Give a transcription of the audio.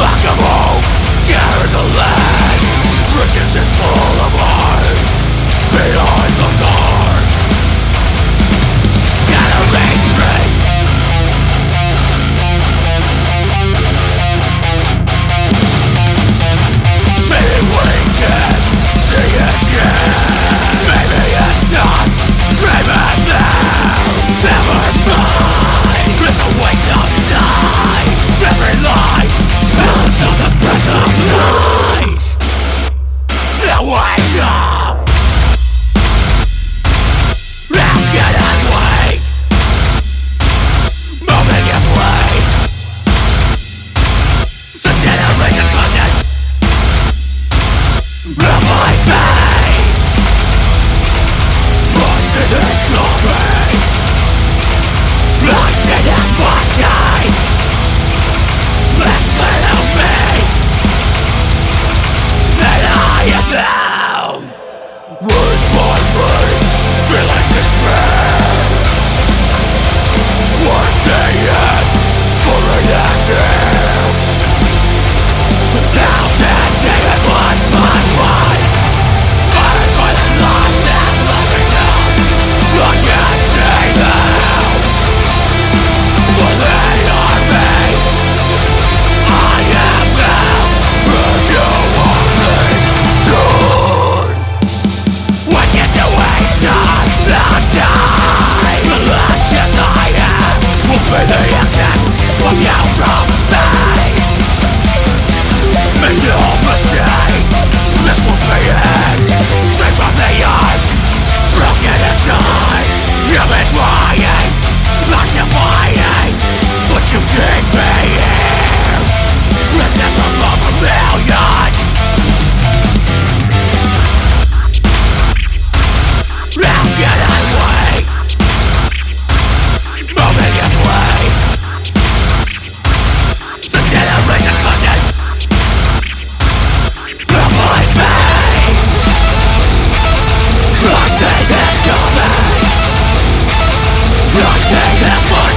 Whack-a-mole, scattered the land Retention's full Ah! Nothing that was